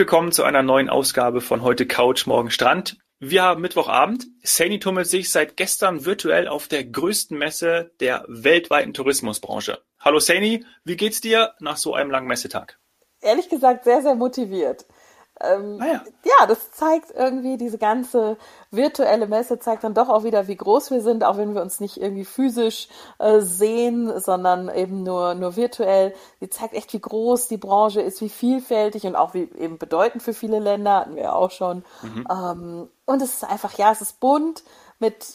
Willkommen zu einer neuen Ausgabe von heute Couch, morgen Strand. Wir haben Mittwochabend. Sani tummelt sich seit gestern virtuell auf der größten Messe der weltweiten Tourismusbranche. Hallo Sani, wie geht's dir nach so einem langen Messetag? Ehrlich gesagt sehr, sehr motiviert. Ähm, ah ja. ja, das zeigt irgendwie, diese ganze virtuelle Messe zeigt dann doch auch wieder, wie groß wir sind, auch wenn wir uns nicht irgendwie physisch äh, sehen, sondern eben nur, nur virtuell. Die zeigt echt, wie groß die Branche ist, wie vielfältig und auch wie eben bedeutend für viele Länder, hatten wir ja auch schon. Mhm. Ähm, und es ist einfach, ja, es ist bunt mit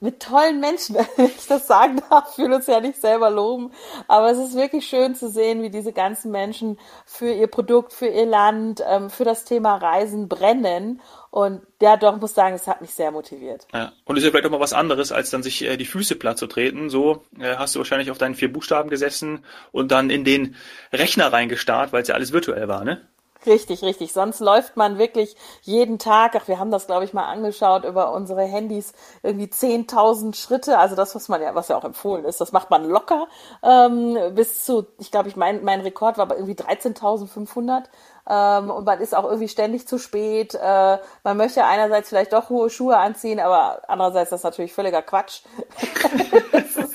mit tollen Menschen, wenn ich das sagen darf, fühlen uns ja nicht selber loben. Aber es ist wirklich schön zu sehen, wie diese ganzen Menschen für ihr Produkt, für ihr Land, ähm, für das Thema Reisen brennen. Und ja, doch, muss sagen, es hat mich sehr motiviert. Ja. Und ist ja vielleicht auch mal was anderes, als dann sich äh, die Füße platt zu treten. So äh, hast du wahrscheinlich auf deinen vier Buchstaben gesessen und dann in den Rechner reingestarrt, weil es ja alles virtuell war, ne? Richtig, richtig. Sonst läuft man wirklich jeden Tag, ach, wir haben das, glaube ich, mal angeschaut, über unsere Handys irgendwie 10.000 Schritte. Also das, was man ja, was ja auch empfohlen ist, das macht man locker ähm, bis zu, ich glaube, ich mein, mein Rekord war irgendwie 13.500 ähm, und man ist auch irgendwie ständig zu spät. Äh, man möchte einerseits vielleicht doch hohe Schuhe anziehen, aber andererseits ist das natürlich völliger Quatsch.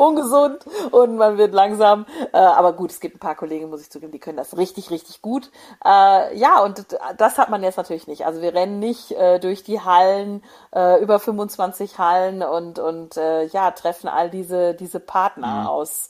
ungesund und man wird langsam. Äh, aber gut, es gibt ein paar Kollegen, muss ich zugeben, die können das richtig, richtig gut. Äh, ja, und das hat man jetzt natürlich nicht. Also wir rennen nicht äh, durch die Hallen, äh, über 25 Hallen und, und äh, ja, treffen all diese, diese Partner mhm. aus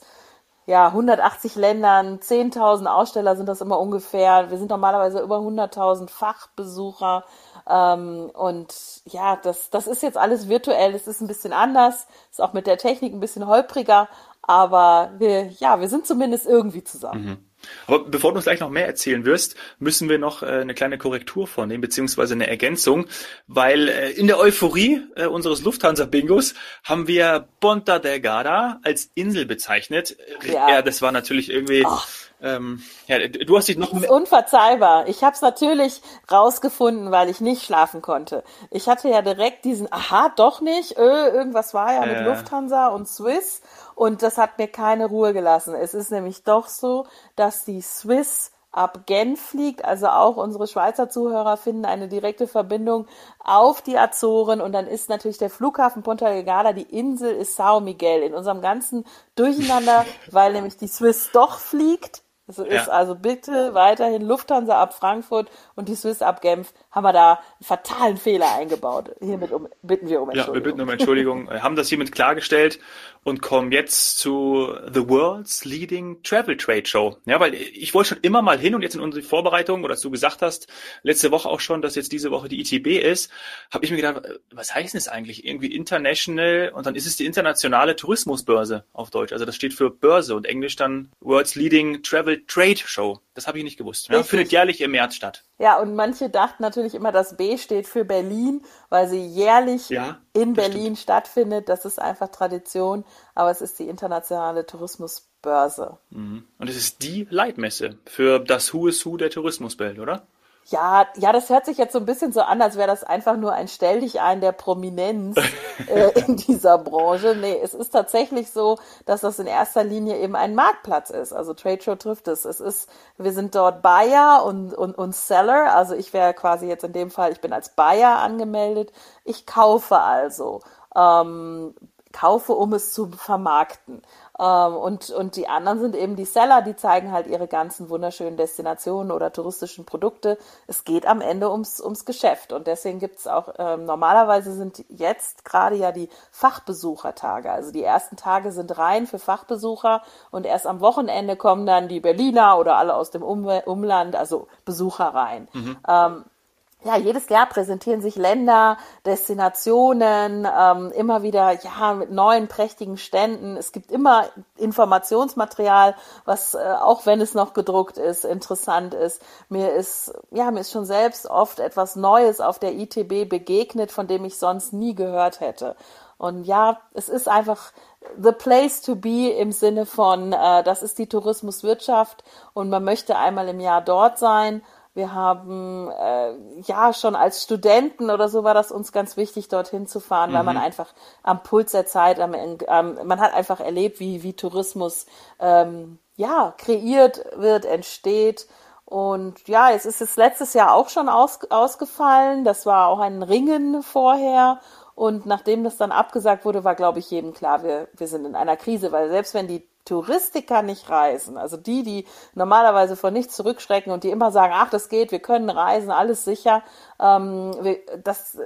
ja, 180 Ländern, 10.000 Aussteller sind das immer ungefähr. Wir sind normalerweise über 100.000 Fachbesucher. Ähm, und ja, das, das ist jetzt alles virtuell. Es ist ein bisschen anders, ist auch mit der Technik ein bisschen holpriger. Aber wir, ja, wir sind zumindest irgendwie zusammen. Mhm. Aber bevor du uns gleich noch mehr erzählen wirst, müssen wir noch äh, eine kleine Korrektur vornehmen, beziehungsweise eine Ergänzung, weil äh, in der Euphorie äh, unseres Lufthansa-Bingos haben wir Ponta Delgada als Insel bezeichnet. Ja, ja das war natürlich irgendwie... Oh. Ähm, ja, du hast dich noch mehr unverzeihbar. Ich habe es natürlich rausgefunden, weil ich nicht schlafen konnte. Ich hatte ja direkt diesen, aha, doch nicht, öh, irgendwas war ja mit Lufthansa und Swiss und das hat mir keine Ruhe gelassen. Es ist nämlich doch so, dass die Swiss ab Genf fliegt. Also auch unsere Schweizer Zuhörer finden eine direkte Verbindung auf die Azoren. Und dann ist natürlich der Flughafen Punta Delgada, die Insel ist Sao Miguel in unserem ganzen Durcheinander, weil nämlich die Swiss doch fliegt so ist ja. also bitte weiterhin Lufthansa ab Frankfurt und die Swiss ab Genf haben wir da einen fatalen Fehler eingebaut. Hiermit um, bitten wir um Entschuldigung. Ja, wir bitten um Entschuldigung, haben das hiermit klargestellt und kommen jetzt zu The World's Leading Travel Trade Show. Ja, weil ich wollte schon immer mal hin und jetzt in unsere Vorbereitung, oder dass du gesagt hast, letzte Woche auch schon, dass jetzt diese Woche die ITB ist, habe ich mir gedacht, was heißt das eigentlich? Irgendwie International und dann ist es die internationale Tourismusbörse auf Deutsch. Also das steht für Börse und Englisch dann World's Leading Travel Trade Show. Das habe ich nicht gewusst. Ja, findet jährlich im März statt. Ja, und manche dachten natürlich immer, dass B steht für Berlin, weil sie jährlich ja, in Berlin stimmt. stattfindet. Das ist einfach Tradition, aber es ist die internationale Tourismusbörse. Mhm. Und es ist die Leitmesse für das Who is Who der Tourismuswelt, oder? Ja, ja, das hört sich jetzt so ein bisschen so an, als wäre das einfach nur ein Stell dich ein der Prominenz äh, in dieser Branche. Nee, es ist tatsächlich so, dass das in erster Linie eben ein Marktplatz ist. Also Trade Show trifft es. Es ist, wir sind dort Buyer und, und, und Seller. Also ich wäre quasi jetzt in dem Fall, ich bin als Buyer angemeldet. Ich kaufe also. Ähm, kaufe, um es zu vermarkten. Ähm, und, und die anderen sind eben die Seller, die zeigen halt ihre ganzen wunderschönen Destinationen oder touristischen Produkte. Es geht am Ende ums, ums Geschäft. Und deswegen gibt's auch, ähm, normalerweise sind jetzt gerade ja die Fachbesuchertage. Also die ersten Tage sind rein für Fachbesucher und erst am Wochenende kommen dann die Berliner oder alle aus dem um Umland, also Besucher rein. Mhm. Ähm, ja, jedes Jahr präsentieren sich Länder, Destinationen, ähm, immer wieder, ja, mit neuen prächtigen Ständen. Es gibt immer Informationsmaterial, was, äh, auch wenn es noch gedruckt ist, interessant ist. Mir ist, ja, mir ist schon selbst oft etwas Neues auf der ITB begegnet, von dem ich sonst nie gehört hätte. Und ja, es ist einfach the place to be im Sinne von, äh, das ist die Tourismuswirtschaft und man möchte einmal im Jahr dort sein wir haben äh, ja schon als Studenten oder so war das uns ganz wichtig, dorthin zu fahren, mhm. weil man mhm. einfach am Puls der Zeit, am, ähm, man hat einfach erlebt, wie, wie Tourismus ähm, ja kreiert wird, entsteht Und ja, es ist es letztes Jahr auch schon aus, ausgefallen. Das war auch ein Ringen vorher. Und nachdem das dann abgesagt wurde, war, glaube ich, jedem klar, wir, wir sind in einer Krise, weil selbst wenn die Touristiker nicht reisen, also die, die normalerweise vor nichts zurückschrecken und die immer sagen, ach, das geht, wir können reisen, alles sicher, ähm, das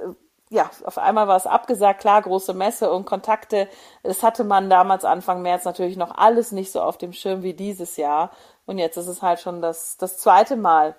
ja, auf einmal war es abgesagt, klar, große Messe und Kontakte. Das hatte man damals Anfang März natürlich noch alles nicht so auf dem Schirm wie dieses Jahr. Und jetzt ist es halt schon das, das zweite Mal,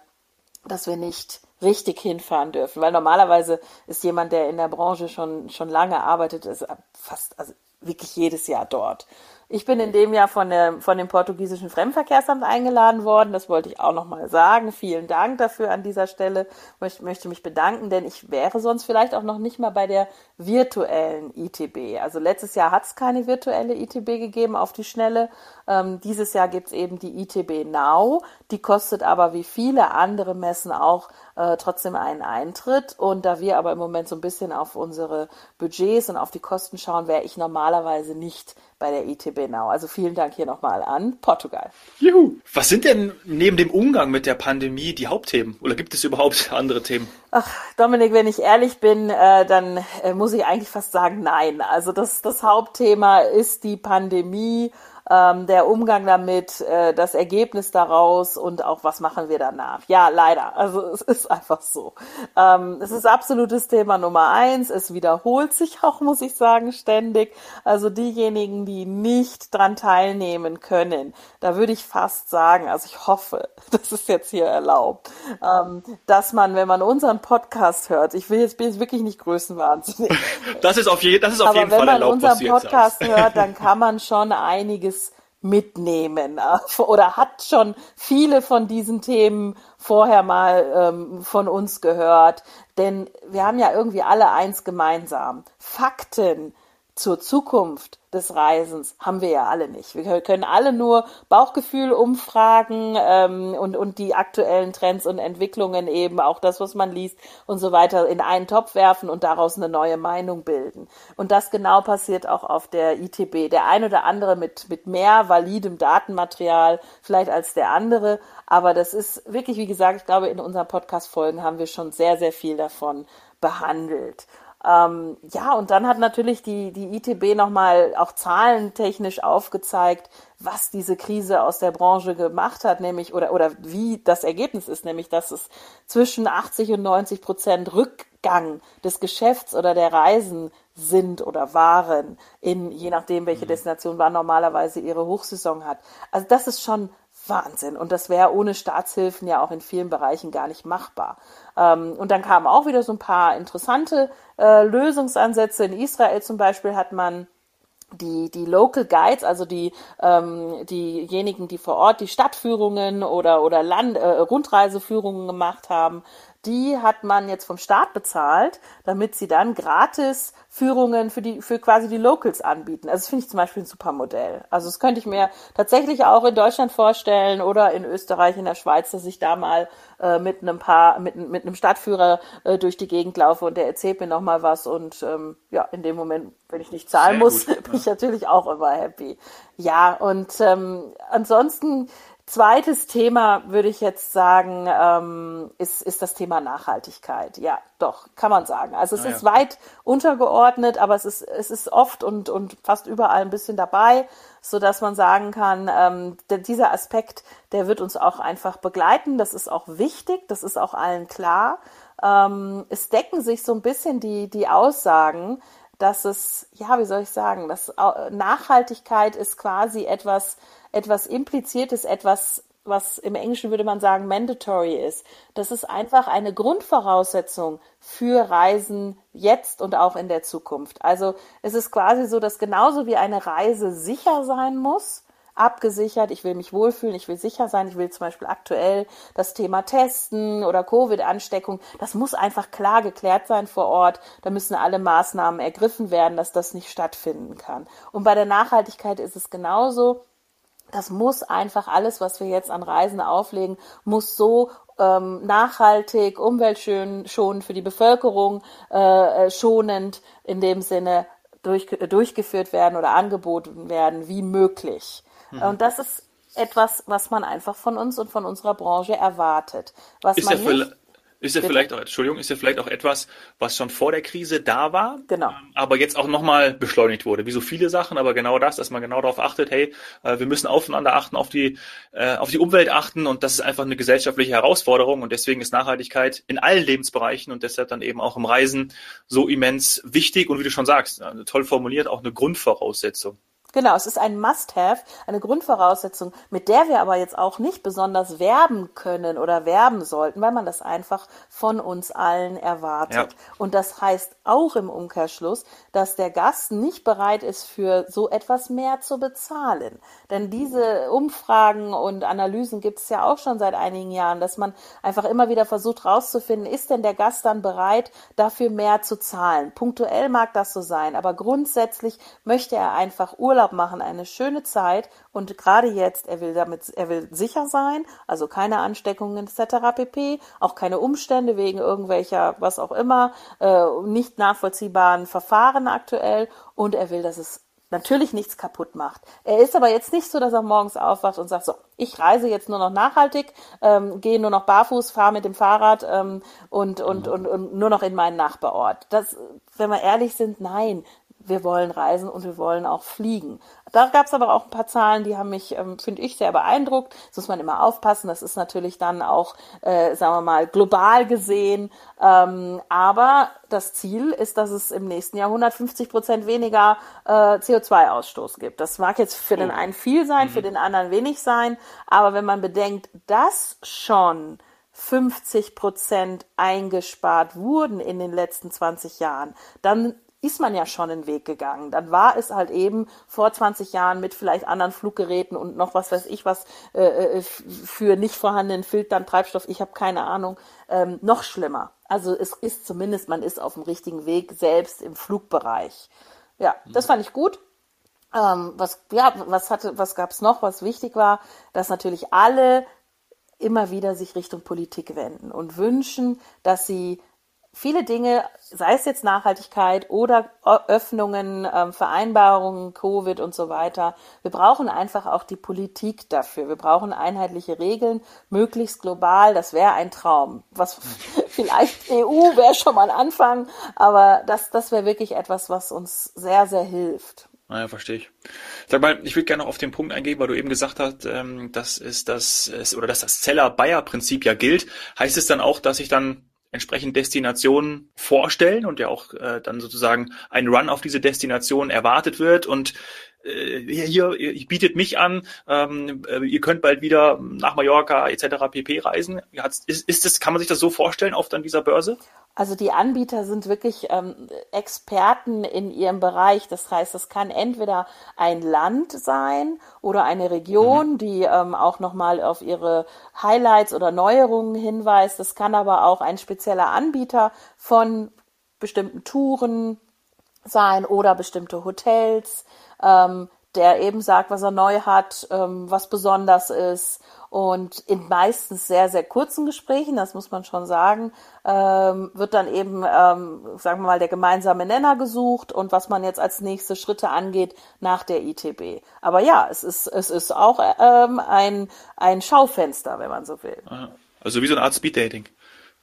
dass wir nicht richtig hinfahren dürfen. Weil normalerweise ist jemand, der in der Branche schon, schon lange arbeitet, ist fast, also wirklich jedes Jahr dort. Ich bin in dem Jahr von, der, von dem portugiesischen Fremdenverkehrsamt eingeladen worden. Das wollte ich auch nochmal sagen. Vielen Dank dafür an dieser Stelle. Ich möchte mich bedanken, denn ich wäre sonst vielleicht auch noch nicht mal bei der virtuellen ITB. Also letztes Jahr hat es keine virtuelle ITB gegeben auf die Schnelle. Ähm, dieses Jahr gibt es eben die ITB Now. Die kostet aber wie viele andere Messen auch äh, trotzdem einen Eintritt. Und da wir aber im Moment so ein bisschen auf unsere Budgets und auf die Kosten schauen, wäre ich normalerweise nicht bei der ITB Now. Also vielen Dank hier nochmal an Portugal. Juhu. Was sind denn neben dem Umgang mit der Pandemie die Hauptthemen? Oder gibt es überhaupt andere Themen? Ach, Dominik, wenn ich ehrlich bin, äh, dann äh, muss ich eigentlich fast sagen, nein. Also das, das Hauptthema ist die Pandemie ähm, der Umgang damit, äh, das Ergebnis daraus und auch was machen wir danach. Ja, leider. Also es ist einfach so. Ähm, es ist absolutes Thema Nummer eins. Es wiederholt sich auch, muss ich sagen, ständig. Also diejenigen, die nicht dran teilnehmen können, da würde ich fast sagen, also ich hoffe, das ist jetzt hier erlaubt, ähm, dass man, wenn man unseren Podcast hört, ich will jetzt, bin jetzt wirklich nicht größenwahnsinnig. Das ist auf, je, das ist auf jeden Fall erlaubt. Wenn man unseren Podcast hört, dann kann man schon einiges mitnehmen oder hat schon viele von diesen Themen vorher mal ähm, von uns gehört. Denn wir haben ja irgendwie alle eins gemeinsam. Fakten zur Zukunft des Reisens haben wir ja alle nicht. Wir können alle nur Bauchgefühl umfragen ähm, und, und die aktuellen Trends und Entwicklungen eben, auch das, was man liest und so weiter, in einen Topf werfen und daraus eine neue Meinung bilden. Und das genau passiert auch auf der ITB. Der ein oder andere mit, mit mehr validem Datenmaterial vielleicht als der andere. Aber das ist wirklich, wie gesagt, ich glaube, in unseren Podcast-Folgen haben wir schon sehr, sehr viel davon behandelt. Ähm, ja, und dann hat natürlich die, die ITB nochmal auch zahlentechnisch aufgezeigt, was diese Krise aus der Branche gemacht hat, nämlich, oder, oder wie das Ergebnis ist, nämlich, dass es zwischen 80 und 90 Prozent Rückgang des Geschäfts oder der Reisen sind oder waren, in, je nachdem, welche mhm. Destination man normalerweise ihre Hochsaison hat. Also das ist schon Wahnsinn. Und das wäre ohne Staatshilfen ja auch in vielen Bereichen gar nicht machbar. Ähm, und dann kamen auch wieder so ein paar interessante äh, Lösungsansätze. In Israel zum Beispiel hat man die, die Local Guides, also die, ähm, diejenigen, die vor Ort die Stadtführungen oder, oder Land, äh, Rundreiseführungen gemacht haben, die hat man jetzt vom Staat bezahlt, damit sie dann gratis Führungen für die, für quasi die Locals anbieten. Also das finde ich zum Beispiel ein super Modell. Also das könnte ich mir tatsächlich auch in Deutschland vorstellen oder in Österreich, in der Schweiz, dass ich da mal äh, mit einem paar, mit, mit einem Stadtführer äh, durch die Gegend laufe und der erzählt mir nochmal was und ähm, ja, in dem Moment, wenn ich nicht zahlen Sehr muss, gut, bin ja. ich natürlich auch immer happy. Ja, und ähm, ansonsten Zweites Thema würde ich jetzt sagen, ähm, ist, ist das Thema Nachhaltigkeit. Ja, doch, kann man sagen. Also es ah, ist ja. weit untergeordnet, aber es ist, es ist oft und, und fast überall ein bisschen dabei, so dass man sagen kann, ähm, der, dieser Aspekt, der wird uns auch einfach begleiten. Das ist auch wichtig, das ist auch allen klar. Ähm, es decken sich so ein bisschen die, die Aussagen, dass es, ja, wie soll ich sagen, dass Nachhaltigkeit ist quasi etwas, etwas Impliziertes, etwas, was im Englischen würde man sagen mandatory ist. Das ist einfach eine Grundvoraussetzung für Reisen jetzt und auch in der Zukunft. Also es ist quasi so, dass genauso wie eine Reise sicher sein muss, abgesichert, ich will mich wohlfühlen, ich will sicher sein, ich will zum Beispiel aktuell das Thema Testen oder Covid-Ansteckung, das muss einfach klar geklärt sein vor Ort, da müssen alle Maßnahmen ergriffen werden, dass das nicht stattfinden kann. Und bei der Nachhaltigkeit ist es genauso, das muss einfach alles, was wir jetzt an Reisen auflegen, muss so ähm, nachhaltig, umweltschonend für die Bevölkerung, äh, äh, schonend in dem Sinne durch, durchgeführt werden oder angeboten werden wie möglich. Mhm. Und das ist etwas, was man einfach von uns und von unserer Branche erwartet. Was Ist man ja nicht, ist ja Bitte? vielleicht auch, Entschuldigung, ist ja vielleicht auch etwas, was schon vor der Krise da war, Genau. ähm, aber jetzt auch nochmal beschleunigt wurde. Wie so viele Sachen, aber genau das, dass man genau darauf achtet, hey, äh, wir müssen aufeinander achten, auf die, äh, auf die Umwelt achten und das ist einfach eine gesellschaftliche Herausforderung und deswegen ist Nachhaltigkeit in allen Lebensbereichen und deshalb dann eben auch im Reisen so immens wichtig und wie du schon sagst, äh, toll formuliert, auch eine Grundvoraussetzung. Genau, es ist ein Must-have, eine Grundvoraussetzung, mit der wir aber jetzt auch nicht besonders werben können oder werben sollten, weil man das einfach von uns allen erwartet. Ja. Und das heißt auch im Umkehrschluss, dass der Gast nicht bereit ist, für so etwas mehr zu bezahlen. Denn diese Umfragen und Analysen gibt es ja auch schon seit einigen Jahren, dass man einfach immer wieder versucht herauszufinden, ist denn der Gast dann bereit, dafür mehr zu zahlen? Punktuell mag das so sein, aber grundsätzlich möchte er einfach Urlaub machen, eine schöne Zeit und gerade jetzt, er will damit, er will sicher sein, also keine Ansteckungen etc. pp, auch keine Umstände wegen irgendwelcher, was auch immer, äh, nicht nachvollziehbaren Verfahren aktuell und er will, dass es natürlich nichts kaputt macht. Er ist aber jetzt nicht so, dass er morgens aufwacht und sagt, so, ich reise jetzt nur noch nachhaltig, ähm, gehe nur noch barfuß, fahre mit dem Fahrrad ähm, und, und, und, und nur noch in meinen Nachbarort. Das, wenn wir ehrlich sind, nein, wir wollen reisen und wir wollen auch fliegen. Da gab es aber auch ein paar Zahlen, die haben mich, ähm, finde ich, sehr beeindruckt. Das muss man immer aufpassen. Das ist natürlich dann auch, äh, sagen wir mal, global gesehen. Ähm, aber das Ziel ist, dass es im nächsten Jahr 150 Prozent weniger äh, CO2-Ausstoß gibt. Das mag jetzt für den einen viel sein, für den anderen wenig sein. Aber wenn man bedenkt, dass schon 50 Prozent eingespart wurden in den letzten 20 Jahren, dann ist man ja schon einen Weg gegangen. Dann war es halt eben vor 20 Jahren mit vielleicht anderen Fluggeräten und noch was weiß ich was äh, äh, für nicht vorhandenen Filtern, Treibstoff, ich habe keine Ahnung, ähm, noch schlimmer. Also es ist zumindest, man ist auf dem richtigen Weg, selbst im Flugbereich. Ja, das fand ich gut. Ähm, was, ja, was was gab's noch, was wichtig war, dass natürlich alle immer wieder sich Richtung Politik wenden und wünschen, dass sie viele Dinge, sei es jetzt Nachhaltigkeit oder Öffnungen, ähm, Vereinbarungen, Covid und so weiter, wir brauchen einfach auch die Politik dafür. Wir brauchen einheitliche Regeln, möglichst global. Das wäre ein Traum. Was vielleicht EU wäre schon mal ein Anfang, aber das, das wäre wirklich etwas, was uns sehr, sehr hilft. Naja, verstehe ich. Sag mal, ich würde gerne noch auf den Punkt eingehen, weil du eben gesagt hast, ähm, dass es das oder dass das Zeller-Bayer-Prinzip ja gilt. Heißt es dann auch, dass ich dann entsprechend Destinationen vorstellen und ja auch äh, dann sozusagen ein Run auf diese Destination erwartet wird und äh, hier, ihr bietet mich an, ähm, äh, ihr könnt bald wieder nach Mallorca etc. pp. reisen. Ist, ist das, kann man sich das so vorstellen auf dann dieser Börse? Also die Anbieter sind wirklich ähm, Experten in ihrem Bereich. Das heißt, es kann entweder ein Land sein oder eine Region, mhm. die ähm, auch nochmal auf ihre Highlights oder Neuerungen hinweist. Es kann aber auch ein spezieller Anbieter von bestimmten Touren sein oder bestimmte Hotels, ähm, der eben sagt, was er neu hat, ähm, was besonders ist und in meistens sehr, sehr kurzen Gesprächen, das muss man schon sagen, ähm, wird dann eben, ähm, sagen wir mal, der gemeinsame Nenner gesucht und was man jetzt als nächste Schritte angeht nach der ITB. Aber ja, es ist, es ist auch ähm, ein, ein Schaufenster, wenn man so will. Also wie so eine Art Speeddating.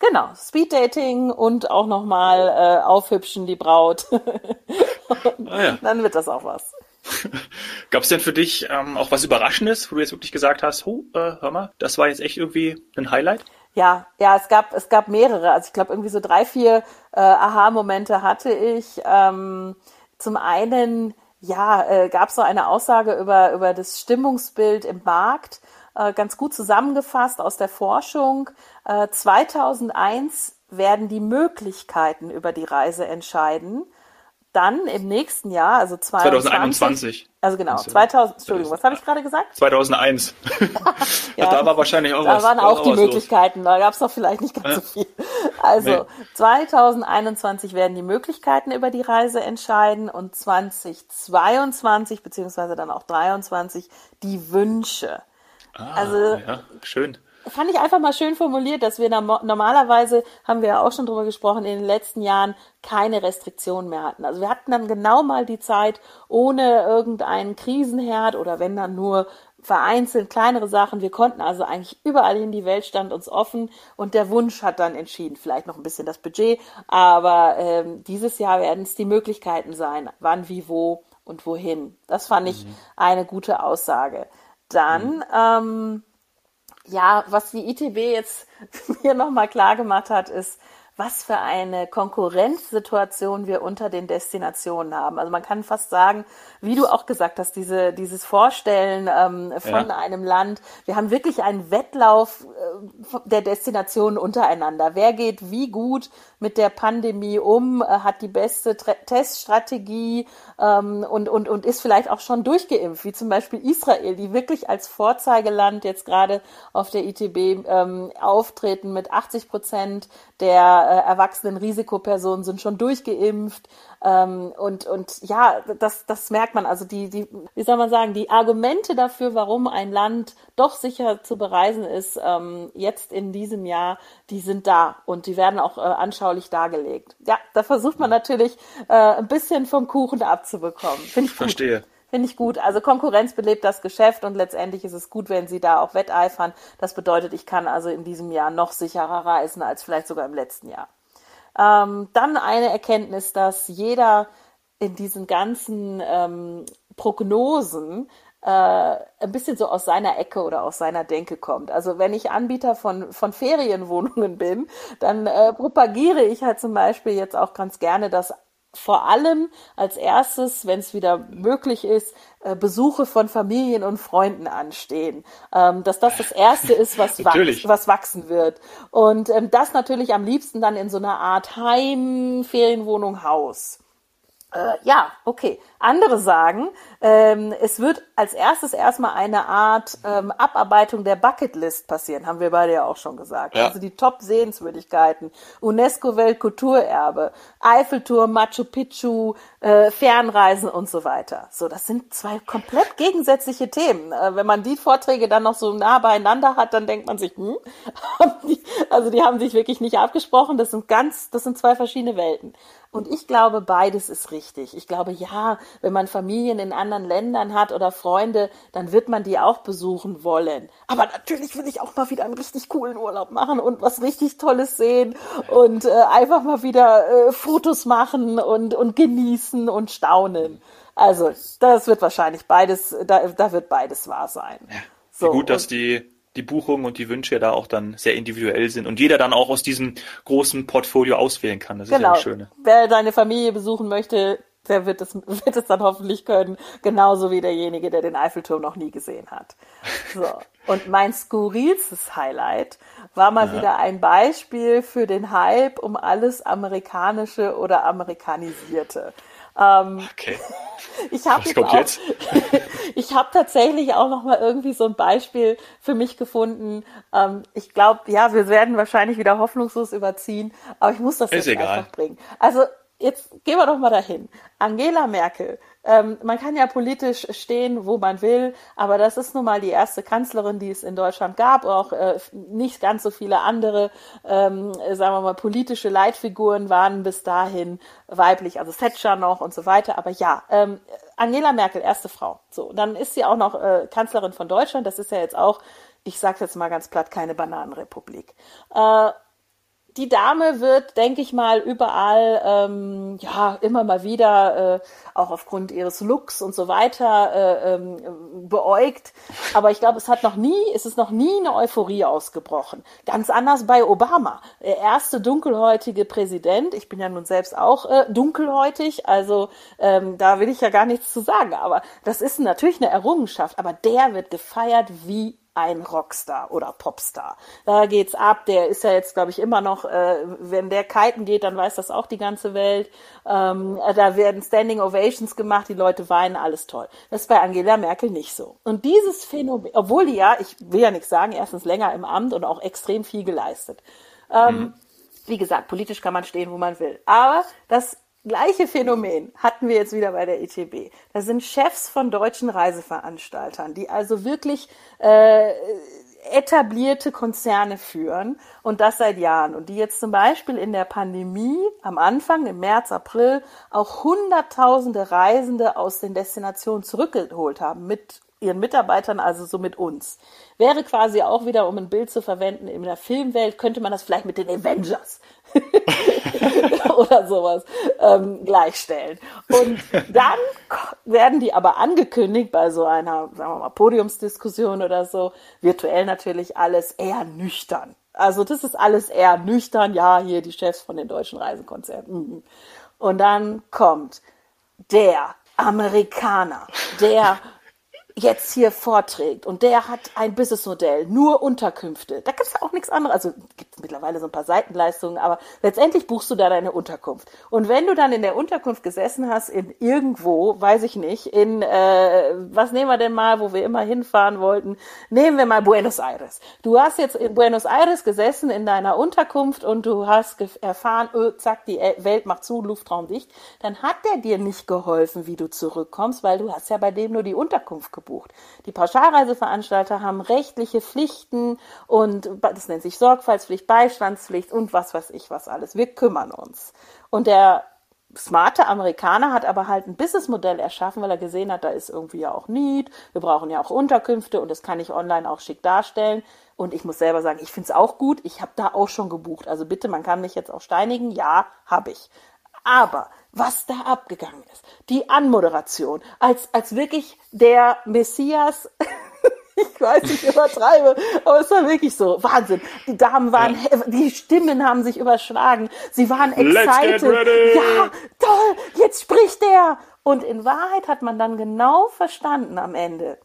Genau, Speeddating und auch nochmal äh, aufhübschen die Braut. ah, ja. Dann wird das auch was. Gab es denn für dich ähm, auch was Überraschendes, wo du jetzt wirklich gesagt hast, oh, äh, hör mal, das war jetzt echt irgendwie ein Highlight? Ja, ja, es gab es gab mehrere. Also ich glaube irgendwie so drei, vier äh, Aha-Momente hatte ich. Ähm, zum einen, ja, äh, gab es so eine Aussage über über das Stimmungsbild im Markt, äh, ganz gut zusammengefasst aus der Forschung. Äh, 2001 werden die Möglichkeiten über die Reise entscheiden dann im nächsten Jahr, also 2021. Also genau, 2000, Entschuldigung, was habe ich gerade gesagt? 2001. ja, da war wahrscheinlich auch da was. Da waren auch die Möglichkeiten, los. da gab es doch vielleicht nicht ganz ja. so viel. Also nee. 2021 werden die Möglichkeiten über die Reise entscheiden und 2022 beziehungsweise dann auch 23 die Wünsche. Ah, also ja, schön. Fand ich einfach mal schön formuliert, dass wir normalerweise, haben wir ja auch schon drüber gesprochen, in den letzten Jahren keine Restriktionen mehr hatten. Also wir hatten dann genau mal die Zeit ohne irgendeinen Krisenherd oder wenn dann nur vereinzelt kleinere Sachen. Wir konnten also eigentlich überall in die Welt stand uns offen und der Wunsch hat dann entschieden, vielleicht noch ein bisschen das Budget, aber ähm, dieses Jahr werden es die Möglichkeiten sein, wann, wie, wo und wohin. Das fand ich mhm. eine gute Aussage. Dann, mhm. ähm, ja, was die ITB jetzt mir nochmal klar gemacht hat, ist, was für eine Konkurrenzsituation wir unter den Destinationen haben. Also man kann fast sagen, wie du auch gesagt hast, diese, dieses Vorstellen ähm, von ja. einem Land. Wir haben wirklich einen Wettlauf äh, der Destinationen untereinander. Wer geht wie gut mit der Pandemie um, äh, hat die beste Tre Teststrategie ähm, und, und, und ist vielleicht auch schon durchgeimpft, wie zum Beispiel Israel, die wirklich als Vorzeigeland jetzt gerade auf der ITB ähm, auftreten mit 80 Prozent der äh, erwachsenen Risikopersonen sind schon durchgeimpft. Ähm, und, und ja, das, das merkt man. Also die, die, wie soll man sagen, die Argumente dafür, warum ein Land doch sicher zu bereisen ist, ähm, jetzt in diesem Jahr, die sind da und die werden auch äh, anschaulich dargelegt. Ja, da versucht man natürlich äh, ein bisschen vom Kuchen abzubekommen. Finde ich gut. Verstehe. Finde ich gut. Also Konkurrenz belebt das Geschäft und letztendlich ist es gut, wenn sie da auch wetteifern. Das bedeutet, ich kann also in diesem Jahr noch sicherer reisen als vielleicht sogar im letzten Jahr. Ähm, dann eine Erkenntnis, dass jeder in diesen ganzen ähm, Prognosen äh, ein bisschen so aus seiner Ecke oder aus seiner Denke kommt. Also wenn ich Anbieter von, von Ferienwohnungen bin, dann äh, propagiere ich halt zum Beispiel jetzt auch ganz gerne, dass vor allem als erstes, wenn es wieder möglich ist, äh, Besuche von Familien und Freunden anstehen. Ähm, dass das das Erste ist, was, wachs was wachsen wird. Und ähm, das natürlich am liebsten dann in so einer Art Heim, Ferienwohnung, Haus. Äh, ja, okay. Andere sagen, ähm, es wird als erstes erstmal eine Art ähm, Abarbeitung der Bucketlist passieren, haben wir beide ja auch schon gesagt. Ja. Also die Top-Sehenswürdigkeiten, UNESCO-Weltkulturerbe, Eiffelturm, Machu Picchu, äh, Fernreisen und so weiter. So, das sind zwei komplett gegensätzliche Themen. Äh, wenn man die Vorträge dann noch so nah beieinander hat, dann denkt man sich, hm, also die haben sich wirklich nicht abgesprochen. Das sind ganz, das sind zwei verschiedene Welten. Und ich glaube, beides ist richtig. Ich glaube, ja, wenn man Familien in anderen Ländern hat oder Freunde, dann wird man die auch besuchen wollen. Aber natürlich will ich auch mal wieder einen richtig coolen Urlaub machen und was richtig Tolles sehen und äh, einfach mal wieder äh, Fotos machen und, und genießen und staunen. Also, das wird wahrscheinlich beides, da, da wird beides wahr sein. Ja. So, gut, dass die die Buchungen und die Wünsche da auch dann sehr individuell sind und jeder dann auch aus diesem großen Portfolio auswählen kann. Das genau. ist ja das Schöne. Wer seine Familie besuchen möchte, der wird es, wird es dann hoffentlich können, genauso wie derjenige, der den Eiffelturm noch nie gesehen hat. So. Und mein skurrilstes Highlight war mal ja. wieder ein Beispiel für den Hype um alles Amerikanische oder Amerikanisierte. Ähm, okay. Ich habe jetzt, jetzt? ich habe tatsächlich auch noch mal irgendwie so ein Beispiel für mich gefunden. Ähm, ich glaube, ja, wir werden wahrscheinlich wieder hoffnungslos überziehen, aber ich muss das Ist jetzt egal. einfach bringen. Also jetzt gehen wir doch mal dahin. Angela Merkel ähm, man kann ja politisch stehen, wo man will, aber das ist nun mal die erste Kanzlerin, die es in Deutschland gab, auch äh, nicht ganz so viele andere, ähm, sagen wir mal, politische Leitfiguren waren bis dahin weiblich, also Thatcher noch und so weiter. Aber ja, ähm, Angela Merkel, erste Frau. So, dann ist sie auch noch äh, Kanzlerin von Deutschland. Das ist ja jetzt auch, ich sage jetzt mal ganz platt, keine Bananenrepublik. Äh, die Dame wird, denke ich mal, überall ähm, ja immer mal wieder, äh, auch aufgrund ihres Looks und so weiter, äh, ähm, beäugt. Aber ich glaube, es hat noch nie, es ist noch nie eine Euphorie ausgebrochen. Ganz anders bei Obama, der erste dunkelhäutige Präsident. Ich bin ja nun selbst auch äh, dunkelhäutig, also ähm, da will ich ja gar nichts zu sagen. Aber das ist natürlich eine Errungenschaft. Aber der wird gefeiert wie ein Rockstar oder Popstar. Da geht's ab. Der ist ja jetzt, glaube ich, immer noch, äh, wenn der kiten geht, dann weiß das auch die ganze Welt. Ähm, da werden Standing Ovations gemacht, die Leute weinen, alles toll. Das ist bei Angela Merkel nicht so. Und dieses Phänomen, obwohl die ja, ich will ja nichts sagen, erstens länger im Amt und auch extrem viel geleistet. Ähm, mhm. Wie gesagt, politisch kann man stehen, wo man will. Aber das gleiche Phänomen hatten wir jetzt wieder bei der ETB. Da sind Chefs von deutschen Reiseveranstaltern, die also wirklich äh, etablierte Konzerne führen und das seit Jahren und die jetzt zum Beispiel in der Pandemie am Anfang im März, April auch hunderttausende Reisende aus den Destinationen zurückgeholt haben mit ihren Mitarbeitern, also so mit uns. Wäre quasi auch wieder, um ein Bild zu verwenden, in der Filmwelt könnte man das vielleicht mit den Avengers oder sowas ähm, gleichstellen. Und dann werden die aber angekündigt bei so einer, sagen wir mal, Podiumsdiskussion oder so, virtuell natürlich alles eher nüchtern. Also das ist alles eher nüchtern, ja, hier die Chefs von den deutschen Reisekonzerten. Mhm. Und dann kommt der Amerikaner, der jetzt hier vorträgt und der hat ein Businessmodell, nur Unterkünfte. Da gibt's ja auch nichts anderes. Also gibt mittlerweile so ein paar Seitenleistungen, aber letztendlich buchst du da deine Unterkunft. Und wenn du dann in der Unterkunft gesessen hast, in irgendwo, weiß ich nicht, in äh, was nehmen wir denn mal, wo wir immer hinfahren wollten, nehmen wir mal Buenos Aires. Du hast jetzt in Buenos Aires gesessen in deiner Unterkunft und du hast erfahren, öh, zack, die Welt macht zu, Luftraum dicht, dann hat der dir nicht geholfen, wie du zurückkommst, weil du hast ja bei dem nur die Unterkunft gebucht gebucht. Die Pauschalreiseveranstalter haben rechtliche Pflichten und das nennt sich Sorgfaltspflicht, Beistandspflicht und was weiß ich was alles. Wir kümmern uns. Und der smarte Amerikaner hat aber halt ein Businessmodell erschaffen, weil er gesehen hat, da ist irgendwie ja auch Need, wir brauchen ja auch Unterkünfte und das kann ich online auch schick darstellen. Und ich muss selber sagen, ich finde es auch gut, ich habe da auch schon gebucht. Also bitte, man kann mich jetzt auch steinigen. Ja, habe ich. Aber was da abgegangen ist, die Anmoderation, als, als wirklich der Messias, ich weiß, ich übertreibe, aber es war wirklich so. Wahnsinn. Die Damen waren, ja. die Stimmen haben sich überschlagen. Sie waren excited. Ja, toll, jetzt spricht der. Und in Wahrheit hat man dann genau verstanden am Ende.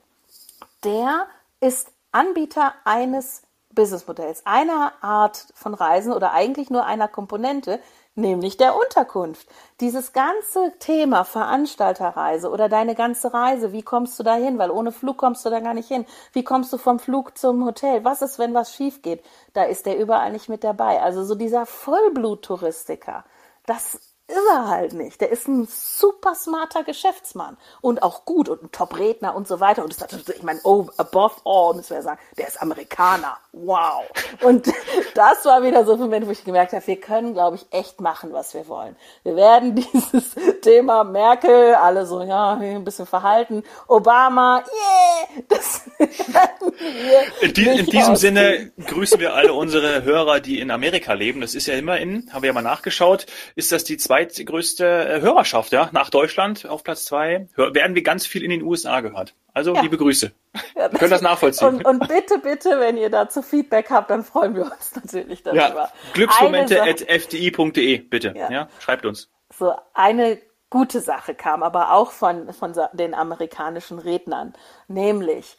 Der ist Anbieter eines Businessmodells, einer Art von Reisen oder eigentlich nur einer Komponente, nämlich der Unterkunft. Dieses ganze Thema Veranstalterreise oder deine ganze Reise, wie kommst du da hin? Weil ohne Flug kommst du da gar nicht hin. Wie kommst du vom Flug zum Hotel? Was ist, wenn was schief geht? Da ist der überall nicht mit dabei. Also so dieser Vollblut-Touristiker. Das ist er halt nicht. Der ist ein super smarter Geschäftsmann und auch gut und ein Top-Redner und so weiter. Und das, ich meine, oh, above all, müssen wir sagen, der ist Amerikaner. Wow. Und das war wieder so ein Moment, wo ich gemerkt habe, wir können, glaube ich, echt machen, was wir wollen. Wir werden dieses Thema Merkel, alle so, ja, ein bisschen verhalten, Obama, yeah, das werden wir In, die, in diesem Sinne grüßen wir alle unsere Hörer, die in Amerika leben. Das ist ja immerhin, haben wir ja mal nachgeschaut, ist das die zweitgrößte äh, Hörerschaft, ja, nach Deutschland auf Platz zwei, werden wir ganz viel in den USA gehört. Also ja. liebe Grüße. Ja, das können das nachvollziehen. Und, und, bitte, bitte, wenn ihr dazu Feedback habt, dann freuen wir uns natürlich darüber. Ja, Glücksmomente.fdi.de, bitte. Ja. ja, schreibt uns. So, eine gute Sache kam aber auch von, von den amerikanischen Rednern, nämlich,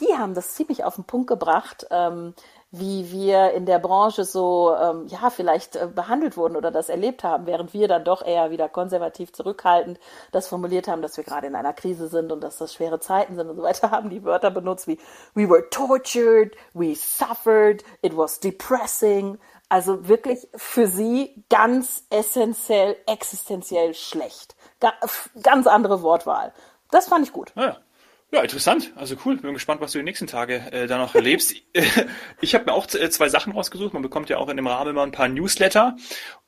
die haben das ziemlich auf den Punkt gebracht, ähm, wie wir in der Branche so, ähm, ja, vielleicht äh, behandelt wurden oder das erlebt haben, während wir dann doch eher wieder konservativ zurückhaltend das formuliert haben, dass wir gerade in einer Krise sind und dass das schwere Zeiten sind und so weiter, haben die Wörter benutzt wie we were tortured, we suffered, it was depressing. Also wirklich für sie ganz essentiell, existenziell schlecht. Ga ganz andere Wortwahl. Das fand ich gut. Ja. Ja, interessant. Also cool. Bin gespannt, was du die nächsten Tage äh, da noch erlebst. ich habe mir auch äh, zwei Sachen rausgesucht. Man bekommt ja auch in dem Rahmen immer ein paar Newsletter.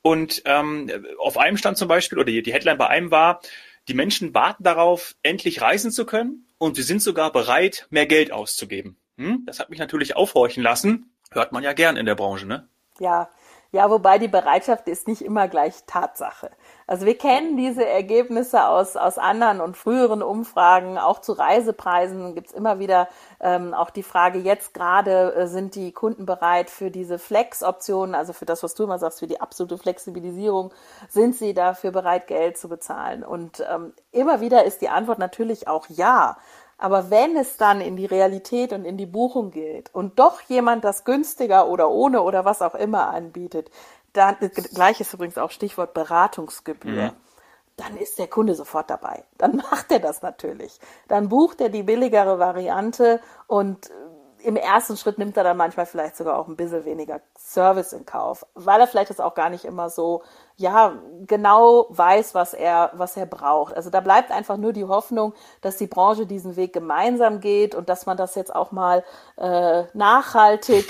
Und ähm, auf einem stand zum Beispiel, oder die, die Headline bei einem war, die Menschen warten darauf, endlich reisen zu können und sie sind sogar bereit, mehr Geld auszugeben. Hm? Das hat mich natürlich aufhorchen lassen. Hört man ja gern in der Branche, ne? Ja, ja, wobei die Bereitschaft ist nicht immer gleich Tatsache. Also wir kennen diese Ergebnisse aus, aus anderen und früheren Umfragen, auch zu Reisepreisen gibt's immer wieder ähm, auch die Frage, jetzt gerade äh, sind die Kunden bereit für diese Flex-Optionen, also für das, was du immer sagst, für die absolute Flexibilisierung, sind sie dafür bereit, Geld zu bezahlen? Und ähm, immer wieder ist die Antwort natürlich auch ja. Aber wenn es dann in die Realität und in die Buchung geht und doch jemand das günstiger oder ohne oder was auch immer anbietet, dann, gleich ist übrigens auch Stichwort Beratungsgebühr. Mhm. Dann ist der Kunde sofort dabei. Dann macht er das natürlich. Dann bucht er die billigere Variante und im ersten Schritt nimmt er dann manchmal vielleicht sogar auch ein bisschen weniger Service in Kauf, weil er vielleicht das auch gar nicht immer so, ja, genau weiß, was er, was er braucht. Also da bleibt einfach nur die Hoffnung, dass die Branche diesen Weg gemeinsam geht und dass man das jetzt auch mal äh, nachhaltig,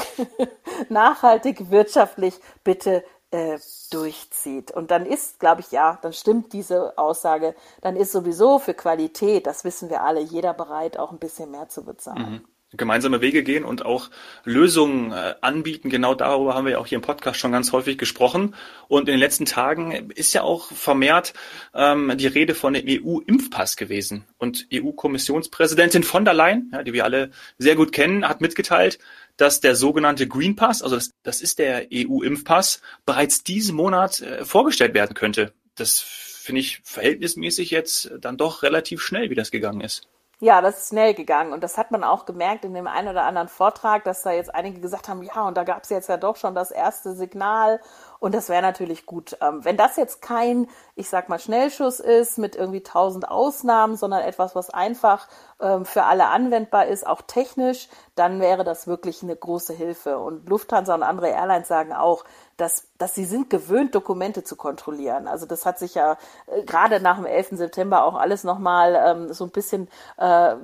nachhaltig wirtschaftlich bitte äh, durchzieht. Und dann ist, glaube ich, ja, dann stimmt diese Aussage, dann ist sowieso für Qualität, das wissen wir alle, jeder bereit, auch ein bisschen mehr zu bezahlen. Mhm gemeinsame Wege gehen und auch Lösungen äh, anbieten. Genau darüber haben wir ja auch hier im Podcast schon ganz häufig gesprochen. Und in den letzten Tagen ist ja auch vermehrt ähm, die Rede von dem EU-Impfpass gewesen. Und EU-Kommissionspräsidentin von der Leyen, ja, die wir alle sehr gut kennen, hat mitgeteilt, dass der sogenannte Green Pass, also das, das ist der EU-Impfpass, bereits diesen Monat äh, vorgestellt werden könnte. Das finde ich verhältnismäßig jetzt dann doch relativ schnell, wie das gegangen ist. Ja, das ist schnell gegangen. Und das hat man auch gemerkt in dem einen oder anderen Vortrag, dass da jetzt einige gesagt haben, ja, und da gab es jetzt ja doch schon das erste Signal und das wäre natürlich gut. Ähm, wenn das jetzt kein, ich sag mal, Schnellschuss ist mit irgendwie tausend Ausnahmen, sondern etwas, was einfach ähm, für alle anwendbar ist, auch technisch, dann wäre das wirklich eine große Hilfe. Und Lufthansa und andere Airlines sagen auch, dass, dass sie sind gewöhnt, Dokumente zu kontrollieren. Also das hat sich ja äh, gerade nach dem 11. September auch alles nochmal ähm, so ein bisschen äh,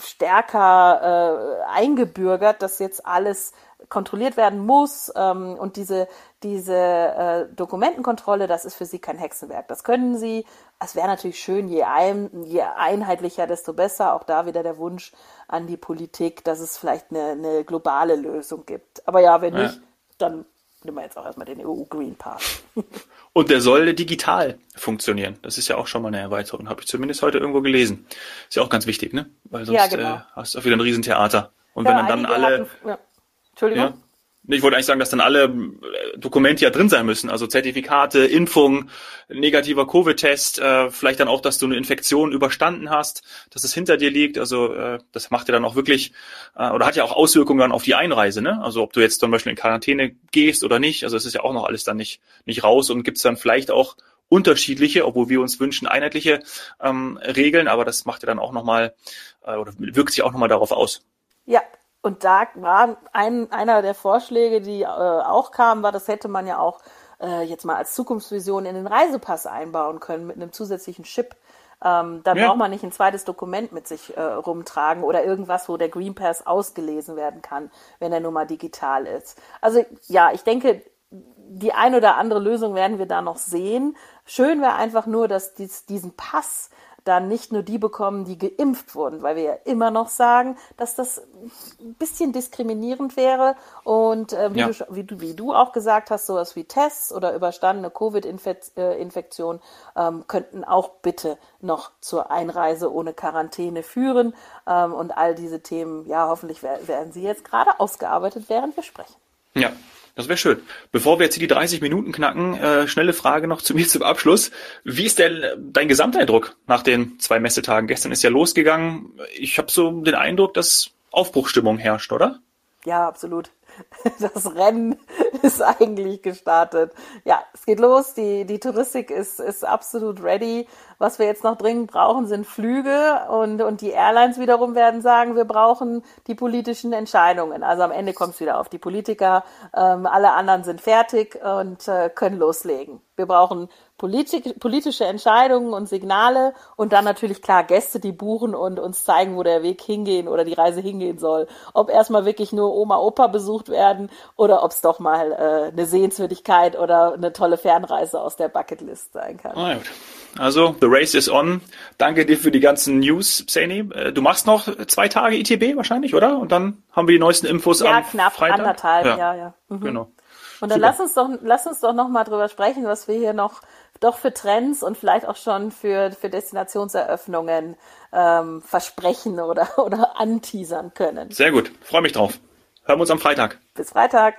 stärker äh, eingebürgert, dass jetzt alles kontrolliert werden muss ähm, und diese diese äh, Dokumentenkontrolle, das ist für sie kein Hexenwerk. Das können sie. Es wäre natürlich schön, je, ein, je einheitlicher, desto besser. Auch da wieder der Wunsch an die Politik, dass es vielleicht eine, eine globale Lösung gibt. Aber ja, wenn ja. nicht, dann nehmen wir jetzt auch erstmal den EU Green Pass. Und der soll digital funktionieren. Das ist ja auch schon mal eine Erweiterung. Habe ich zumindest heute irgendwo gelesen. Ist ja auch ganz wichtig, ne? Weil sonst ja, genau. äh, hast du auch wieder ein Riesentheater. Und ja, wenn dann, dann alle. Hatten, ja. Entschuldigung. Ja, ich wollte eigentlich sagen, dass dann alle äh, Dokumente ja drin sein müssen, also Zertifikate, Impfung, negativer Covid-Test, äh, vielleicht dann auch, dass du eine Infektion überstanden hast, dass es hinter dir liegt. Also äh, das macht ja dann auch wirklich äh, oder hat ja auch Auswirkungen dann auf die Einreise, ne? Also ob du jetzt zum Beispiel in Quarantäne gehst oder nicht. Also es ist ja auch noch alles dann nicht nicht raus und gibt es dann vielleicht auch unterschiedliche, obwohl wir uns wünschen einheitliche ähm, Regeln, aber das macht ja dann auch nochmal äh, oder wirkt sich auch nochmal darauf aus. Ja, und da war ein, einer der Vorschläge, die äh, auch kamen, war, das hätte man ja auch äh, jetzt mal als Zukunftsvision in den Reisepass einbauen können mit einem zusätzlichen Chip. Ähm, dann ja. braucht man nicht ein zweites Dokument mit sich äh, rumtragen oder irgendwas, wo der Green Pass ausgelesen werden kann, wenn er nun mal digital ist. Also ja, ich denke, die ein oder andere Lösung werden wir da noch sehen. Schön wäre einfach nur, dass dies, diesen Pass dann nicht nur die bekommen, die geimpft wurden, weil wir ja immer noch sagen, dass das ein bisschen diskriminierend wäre. Und äh, wie, ja. du, wie, du, wie du auch gesagt hast, sowas wie Tests oder überstandene Covid-Infektion ähm, könnten auch bitte noch zur Einreise ohne Quarantäne führen. Ähm, und all diese Themen, ja, hoffentlich werden sie jetzt gerade ausgearbeitet, während wir sprechen. Ja, das wäre schön. Bevor wir jetzt hier die 30 Minuten knacken, äh, schnelle Frage noch zu mir zum Abschluss. Wie ist denn dein Gesamteindruck nach den zwei Messetagen? Gestern ist ja losgegangen. Ich habe so den Eindruck, dass Aufbruchstimmung herrscht, oder? Ja, absolut. Das Rennen ist eigentlich gestartet. Ja, es geht los. Die, die Touristik ist, ist absolut ready. Was wir jetzt noch dringend brauchen, sind Flüge. Und, und die Airlines wiederum werden sagen, wir brauchen die politischen Entscheidungen. Also am Ende kommt es wieder auf die Politiker. Ähm, alle anderen sind fertig und äh, können loslegen. Wir brauchen politik, politische Entscheidungen und Signale und dann natürlich klar Gäste, die buchen und uns zeigen, wo der Weg hingehen oder die Reise hingehen soll. Ob erstmal wirklich nur Oma, Opa besucht werden oder ob es doch mal äh, eine Sehenswürdigkeit oder eine tolle Fernreise aus der Bucketlist sein kann. Ah, also, the race is on. Danke dir für die ganzen News, Sani. Äh, du machst noch zwei Tage ITB wahrscheinlich, oder? Und dann haben wir die neuesten Infos ja, am knapp Freitag. anderthalb, ja, ja. ja. Mhm. Genau. Und dann Super. lass uns doch, lass uns doch noch mal drüber sprechen, was wir hier noch doch für Trends und vielleicht auch schon für, für Destinationseröffnungen ähm, versprechen oder, oder anteasern können. Sehr gut, freue mich drauf. Hören wir uns am Freitag. Bis Freitag.